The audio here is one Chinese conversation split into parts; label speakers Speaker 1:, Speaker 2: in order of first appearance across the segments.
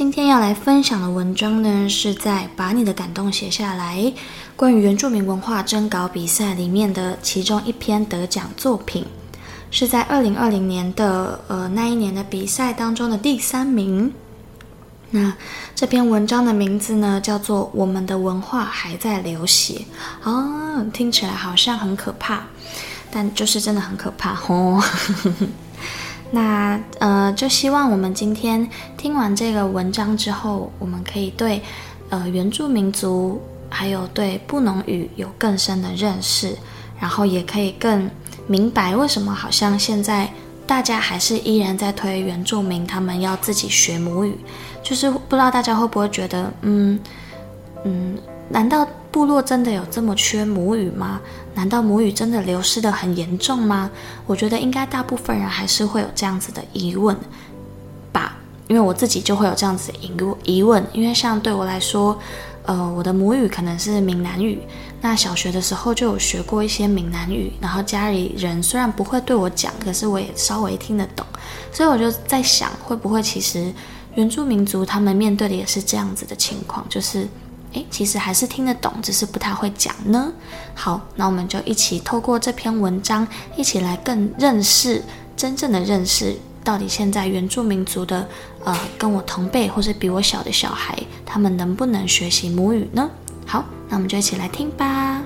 Speaker 1: 今天要来分享的文章呢，是在把你的感动写下来，关于原住民文化征稿比赛里面的其中一篇得奖作品，是在二零二零年的呃那一年的比赛当中的第三名。那这篇文章的名字呢，叫做《我们的文化还在流血》啊，听起来好像很可怕，但就是真的很可怕哦。那呃，就希望我们今天听完这个文章之后，我们可以对呃原住民族还有对布农语有更深的认识，然后也可以更明白为什么好像现在大家还是依然在推原住民他们要自己学母语，就是不知道大家会不会觉得，嗯嗯，难道部落真的有这么缺母语吗？难道母语真的流失得很严重吗？我觉得应该大部分人还是会有这样子的疑问吧，因为我自己就会有这样子的疑疑问。因为像对我来说，呃，我的母语可能是闽南语，那小学的时候就有学过一些闽南语，然后家里人虽然不会对我讲，可是我也稍微听得懂，所以我就在想，会不会其实原住民族他们面对的也是这样子的情况，就是。诶，其实还是听得懂，只是不太会讲呢。好，那我们就一起透过这篇文章，一起来更认识真正的认识，到底现在原住民族的呃，跟我同辈或是比我小的小孩，他们能不能学习母语呢？好，那我们就一起来听吧。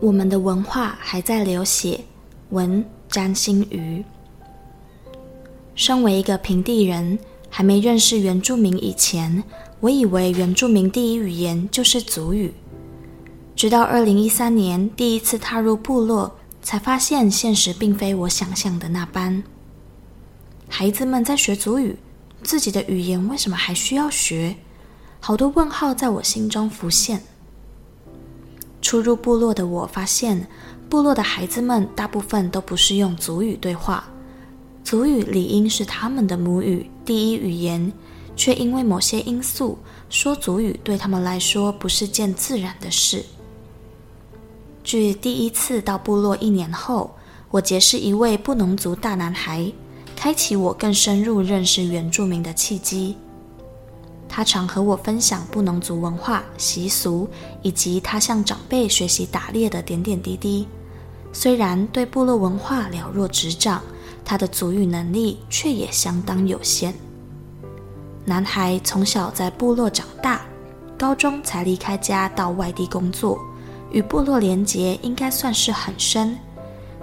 Speaker 1: 我们的文化还在流血，文詹心瑜。身为一个平地人，还没认识原住民以前，我以为原住民第一语言就是族语。直到二零一三年第一次踏入部落，才发现现实并非我想象的那般。孩子们在学族语，自己的语言为什么还需要学？好多问号在我心中浮现。初入部落的我发现，部落的孩子们大部分都不是用族语对话。族语理应是他们的母语，第一语言，却因为某些因素，说族语对他们来说不是件自然的事。距第一次到部落一年后，我结识一位布农族大男孩，开启我更深入认识原住民的契机。他常和我分享布农族文化习俗，以及他向长辈学习打猎的点点滴滴。虽然对部落文化了若指掌。他的族语能力却也相当有限。男孩从小在部落长大，高中才离开家到外地工作，与部落连结应该算是很深。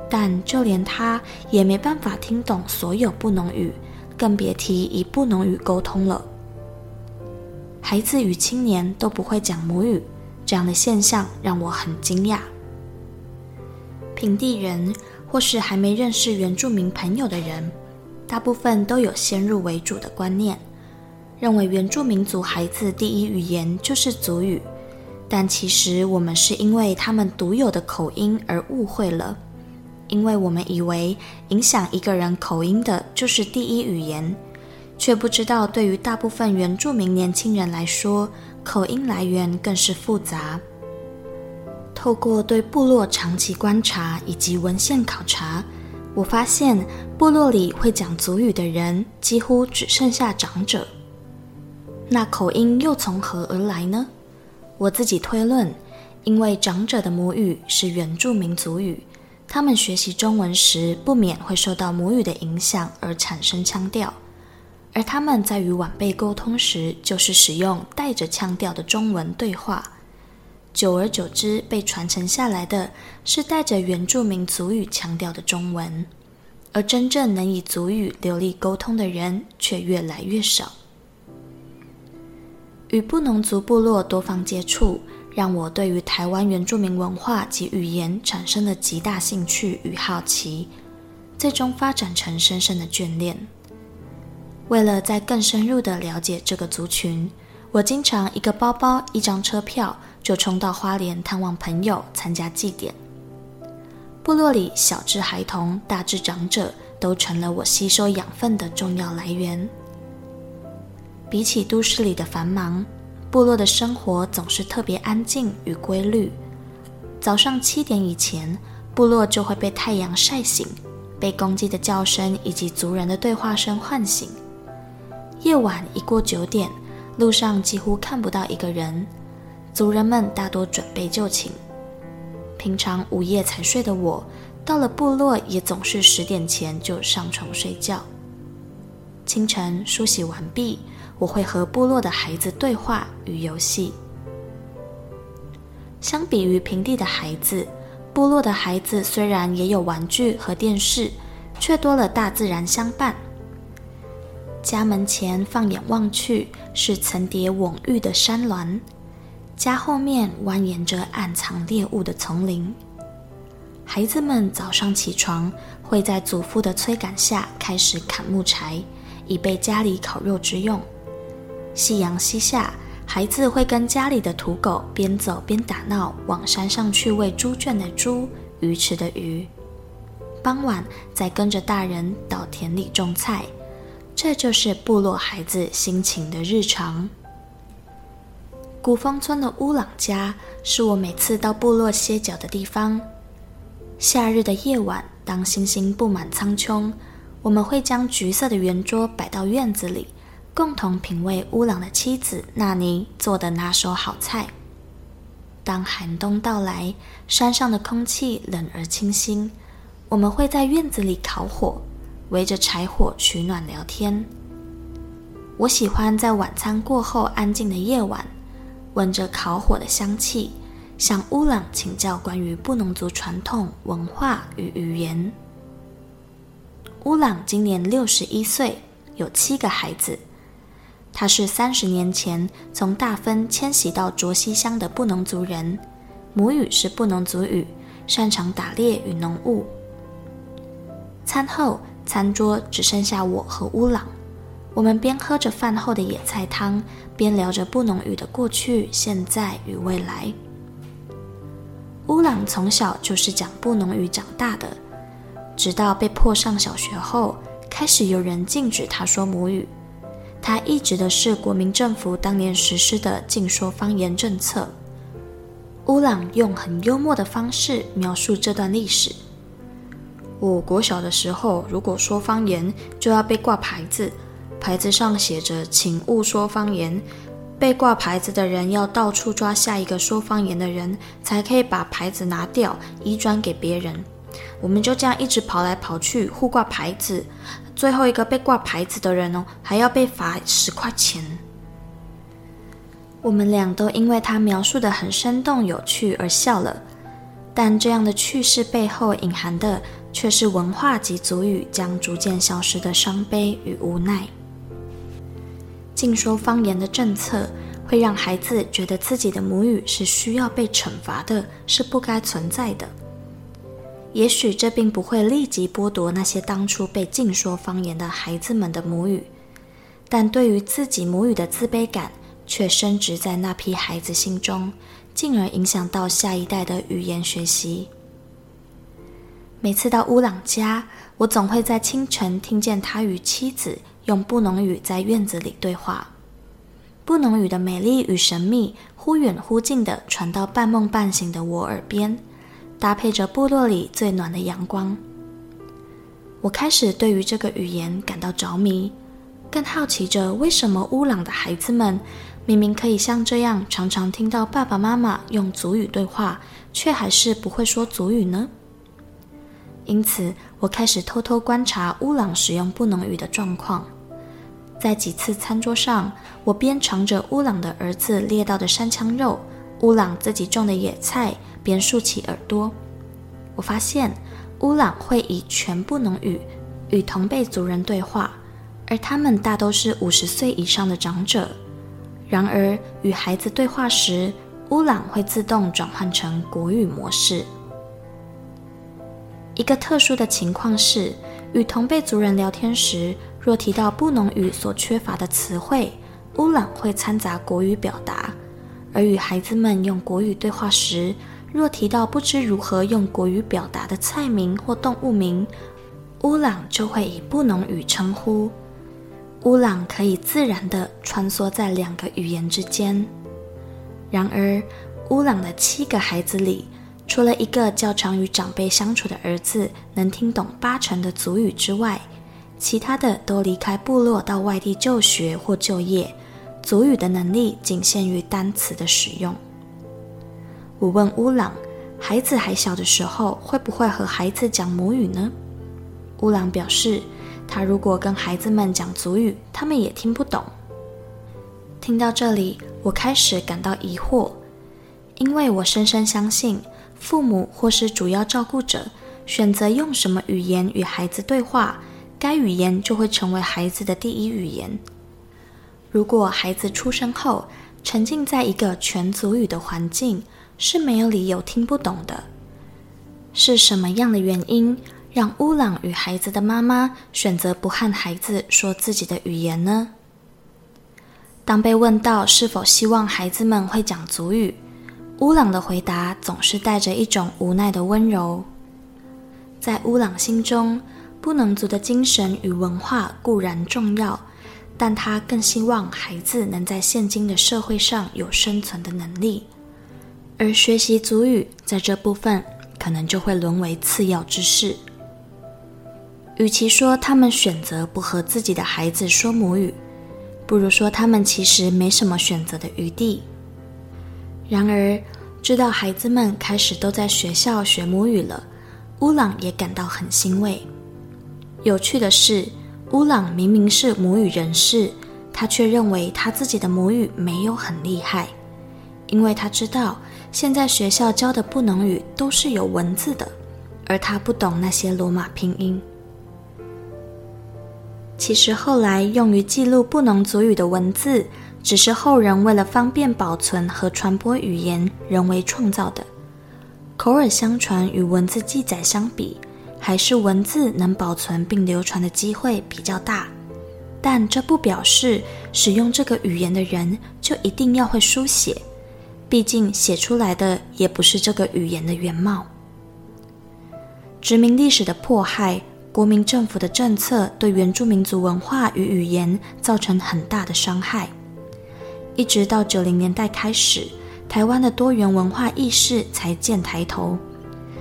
Speaker 1: 但就连他也没办法听懂所有布农语，更别提以布农语沟通了。孩子与青年都不会讲母语，这样的现象让我很惊讶。平地人。或是还没认识原住民朋友的人，大部分都有先入为主的观念，认为原住民族孩子第一语言就是族语。但其实我们是因为他们独有的口音而误会了，因为我们以为影响一个人口音的就是第一语言，却不知道对于大部分原住民年轻人来说，口音来源更是复杂。透过对部落长期观察以及文献考察，我发现部落里会讲族语的人几乎只剩下长者。那口音又从何而来呢？我自己推论，因为长者的母语是原住民族语，他们学习中文时不免会受到母语的影响而产生腔调，而他们在与晚辈沟通时，就是使用带着腔调的中文对话。久而久之，被传承下来的是带着原住民族语腔调的中文，而真正能以族语流利沟通的人却越来越少。与布农族部落多方接触，让我对于台湾原住民文化及语言产生了极大兴趣与好奇，最终发展成深深的眷恋。为了再更深入的了解这个族群，我经常一个包包、一张车票。就冲到花莲探望朋友，参加祭典。部落里小至孩童，大至长者，都成了我吸收养分的重要来源。比起都市里的繁忙，部落的生活总是特别安静与规律。早上七点以前，部落就会被太阳晒醒，被公鸡的叫声以及族人的对话声唤醒。夜晚一过九点，路上几乎看不到一个人。族人们大多准备就寝，平常午夜才睡的我，到了部落也总是十点前就上床睡觉。清晨梳洗完毕，我会和部落的孩子对话与游戏。相比于平地的孩子，部落的孩子虽然也有玩具和电视，却多了大自然相伴。家门前放眼望去，是层叠蓊郁的山峦。家后面蜿蜒着暗藏猎物的丛林。孩子们早上起床，会在祖父的催赶下开始砍木柴，以备家里烤肉之用。夕阳西下，孩子会跟家里的土狗边走边打闹，往山上去喂猪圈的猪、鱼池的鱼。傍晚再跟着大人到田里种菜，这就是部落孩子辛勤的日常。古风村的乌朗家是我每次到部落歇脚的地方。夏日的夜晚，当星星布满苍穹，我们会将橘色的圆桌摆到院子里，共同品味乌朗的妻子纳尼做的拿手好菜。当寒冬到来，山上的空气冷而清新，我们会在院子里烤火，围着柴火取暖聊天。我喜欢在晚餐过后安静的夜晚。闻着烤火的香气，向乌朗请教关于布农族传统文化与语言。乌朗今年六十一岁，有七个孩子。他是三十年前从大分迁徙到卓西乡的布农族人，母语是布农族语，擅长打猎与农务。餐后，餐桌只剩下我和乌朗。我们边喝着饭后的野菜汤，边聊着布农语的过去、现在与未来。乌朗从小就是讲布农语长大的，直到被迫上小学后，开始有人禁止他说母语。他一直的是国民政府当年实施的禁说方言政策。乌朗用很幽默的方式描述这段历史：我国小的时候，如果说方言，就要被挂牌子。牌子上写着“请勿说方言”，被挂牌子的人要到处抓下一个说方言的人，才可以把牌子拿掉，移转给别人。我们就这样一直跑来跑去，互挂牌子。最后一个被挂牌子的人哦，还要被罚十块钱。我们俩都因为他描述的很生动有趣而笑了，但这样的趣事背后隐含的，却是文化及族语将逐渐消失的伤悲与无奈。禁说方言的政策会让孩子觉得自己的母语是需要被惩罚的，是不该存在的。也许这并不会立即剥夺那些当初被禁说方言的孩子们的母语，但对于自己母语的自卑感却深植在那批孩子心中，进而影响到下一代的语言学习。每次到乌朗家，我总会在清晨听见他与妻子。用布农语在院子里对话，布农语的美丽与神秘忽远忽近地传到半梦半醒的我耳边，搭配着部落里最暖的阳光。我开始对于这个语言感到着迷，更好奇着为什么乌朗的孩子们明明可以像这样常常听到爸爸妈妈用族语对话，却还是不会说族语呢？因此我开始偷偷观察乌朗使用布农语的状况。在几次餐桌上，我边尝着乌朗的儿子猎到的山羌肉，乌朗自己种的野菜，边竖起耳朵。我发现乌朗会以全部农语与同辈族人对话，而他们大都是五十岁以上的长者。然而，与孩子对话时，乌朗会自动转换成国语模式。一个特殊的情况是，与同辈族人聊天时，若提到布农语所缺乏的词汇，乌朗会掺杂国语表达；而与孩子们用国语对话时，若提到不知如何用国语表达的菜名或动物名，乌朗就会以布农语称呼。乌朗可以自然地穿梭在两个语言之间。然而，乌朗的七个孩子里，除了一个较常与长辈相处的儿子能听懂八成的族语之外，其他的都离开部落到外地就学或就业，族语的能力仅限于单词的使用。我问乌朗，孩子还小的时候会不会和孩子讲母语呢？乌朗表示，他如果跟孩子们讲族语，他们也听不懂。听到这里，我开始感到疑惑，因为我深深相信，父母或是主要照顾者选择用什么语言与孩子对话，该语言就会成为孩子的第一语言。如果孩子出生后沉浸在一个全族语的环境，是没有理由听不懂的。是什么样的原因让乌朗与孩子的妈妈选择不和孩子说自己的语言呢？当被问到是否希望孩子们会讲族语，乌朗的回答总是带着一种无奈的温柔。在乌朗心中，布能族的精神与文化固然重要，但他更希望孩子能在现今的社会上有生存的能力。而学习族语在这部分可能就会沦为次要之事。与其说他们选择不和自己的孩子说母语，不如说他们其实没什么选择的余地。然而，知道孩子们开始都在学校学母语了，乌朗也感到很欣慰。有趣的是，乌朗明明是母语人士，他却认为他自己的母语没有很厉害，因为他知道。现在学校教的布农语都是有文字的，而他不懂那些罗马拼音。其实后来用于记录布农族语的文字，只是后人为了方便保存和传播语言人为创造的。口耳相传与文字记载相比，还是文字能保存并流传的机会比较大。但这不表示使用这个语言的人就一定要会书写。毕竟写出来的也不是这个语言的原貌。殖民历史的迫害，国民政府的政策对原住民族文化与语言造成很大的伤害。一直到九零年代开始，台湾的多元文化意识才渐抬头，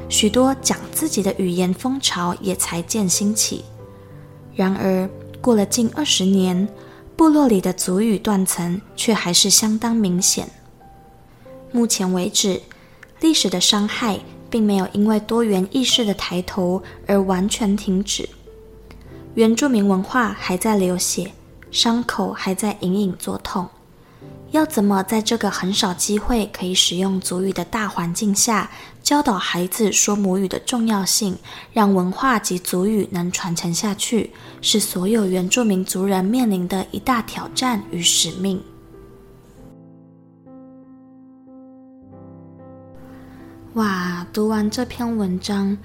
Speaker 1: 许多讲自己的语言风潮也才渐兴起。然而，过了近二十年，部落里的族语断层却还是相当明显。目前为止，历史的伤害并没有因为多元意识的抬头而完全停止。原住民文化还在流血，伤口还在隐隐作痛。要怎么在这个很少机会可以使用族语的大环境下，教导孩子说母语的重要性，让文化及族语能传承下去，是所有原住民族人面临的一大挑战与使命。哇，读完这篇文章，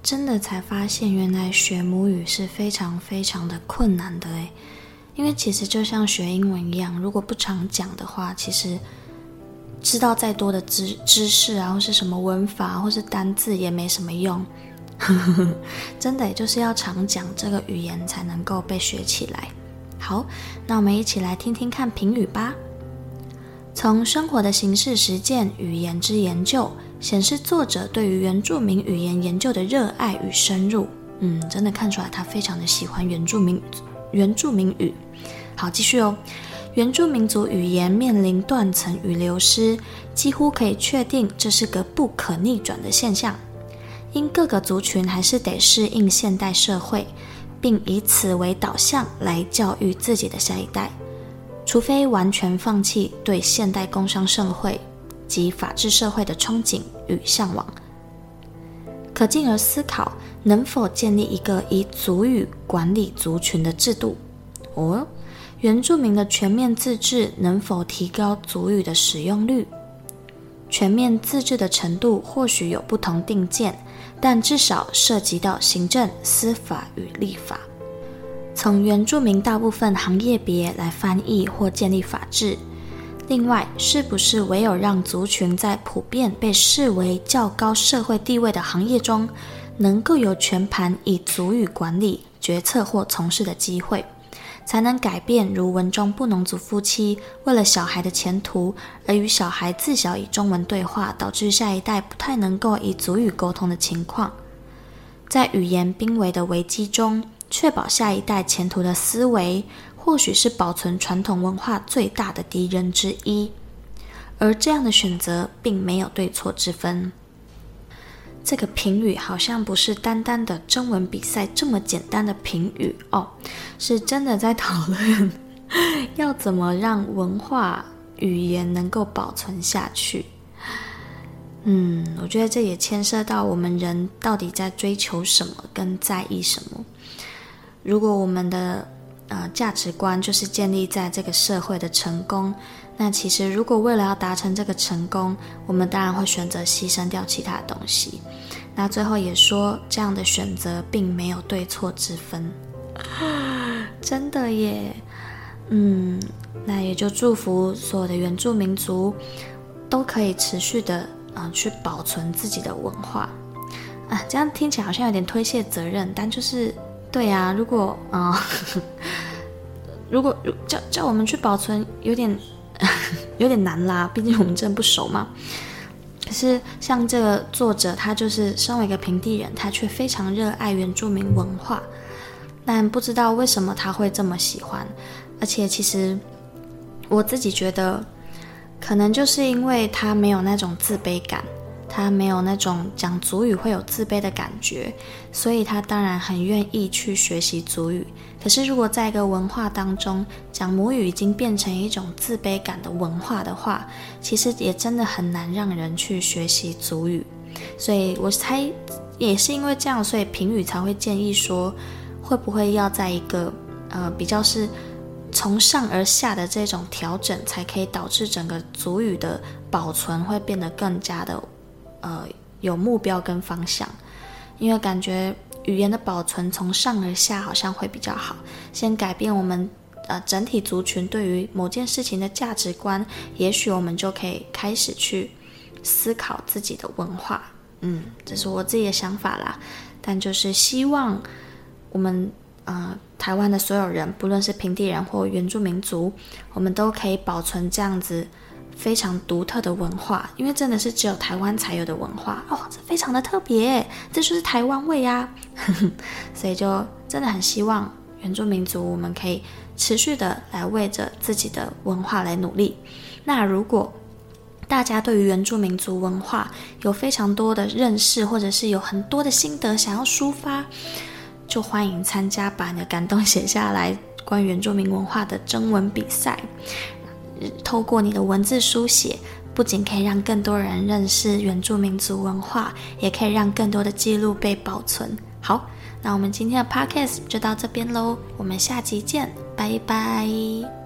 Speaker 1: 真的才发现原来学母语是非常非常的困难的诶。因为其实就像学英文一样，如果不常讲的话，其实知道再多的知知识啊，或是什么文法或是单字也没什么用。真的就是要常讲这个语言才能够被学起来。好，那我们一起来听听看评语吧。从生活的形式实践语言之研究。显示作者对于原住民语言研究的热爱与深入，嗯，真的看出来他非常的喜欢原住民原住民语。好，继续哦。原住民族语言面临断层与流失，几乎可以确定这是个不可逆转的现象。因各个族群还是得适应现代社会，并以此为导向来教育自己的下一代，除非完全放弃对现代工商社会及法治社会的憧憬与向往，可进而思考能否建立一个以族语管理族群的制度。哦，原住民的全面自治能否提高族语的使用率？全面自治的程度或许有不同定见，但至少涉及到行政、司法与立法。从原住民大部分行业别来翻译或建立法制。另外，是不是唯有让族群在普遍被视为较高社会地位的行业中，能够有全盘以族语管理决策或从事的机会？才能改变如文中布农族夫妻为了小孩的前途而与小孩自小以中文对话，导致下一代不太能够以族语沟通的情况。在语言濒危的危机中，确保下一代前途的思维，或许是保存传统文化最大的敌人之一。而这样的选择并没有对错之分。这个评语好像不是单单的征文比赛这么简单的评语哦，是真的在讨论要怎么让文化语言能够保存下去。嗯，我觉得这也牵涉到我们人到底在追求什么，跟在意什么。如果我们的呃价值观就是建立在这个社会的成功。那其实，如果为了要达成这个成功，我们当然会选择牺牲掉其他东西。那最后也说，这样的选择并没有对错之分。真的耶，嗯，那也就祝福所有的原住民族都可以持续的啊、呃、去保存自己的文化啊。这样听起来好像有点推卸责任，但就是对呀、啊。如果啊、呃，如果叫叫我们去保存，有点。有点难啦，毕竟我们真的不熟嘛。可是像这个作者，他就是身为一个平地人，他却非常热爱原住民文化，但不知道为什么他会这么喜欢。而且其实我自己觉得，可能就是因为他没有那种自卑感。他没有那种讲族语会有自卑的感觉，所以他当然很愿意去学习族语。可是，如果在一个文化当中讲母语已经变成一种自卑感的文化的话，其实也真的很难让人去学习族语。所以我猜也是因为这样，所以评语才会建议说，会不会要在一个呃比较是从上而下的这种调整，才可以导致整个族语的保存会变得更加的。呃，有目标跟方向，因为感觉语言的保存从上而下好像会比较好。先改变我们呃整体族群对于某件事情的价值观，也许我们就可以开始去思考自己的文化。嗯，这是我自己的想法啦。但就是希望我们呃台湾的所有人，不论是平地人或原住民族，我们都可以保存这样子。非常独特的文化，因为真的是只有台湾才有的文化哦，这非常的特别，这就是台湾味呀、啊。所以就真的很希望原住民族我们可以持续的来为着自己的文化来努力。那如果大家对于原住民族文化有非常多的认识，或者是有很多的心得想要抒发，就欢迎参加把你的感动写下来关于原住民文化的征文比赛。透过你的文字书写，不仅可以让更多人认识原住民族文化，也可以让更多的记录被保存。好，那我们今天的 podcast 就到这边喽，我们下集见，拜拜。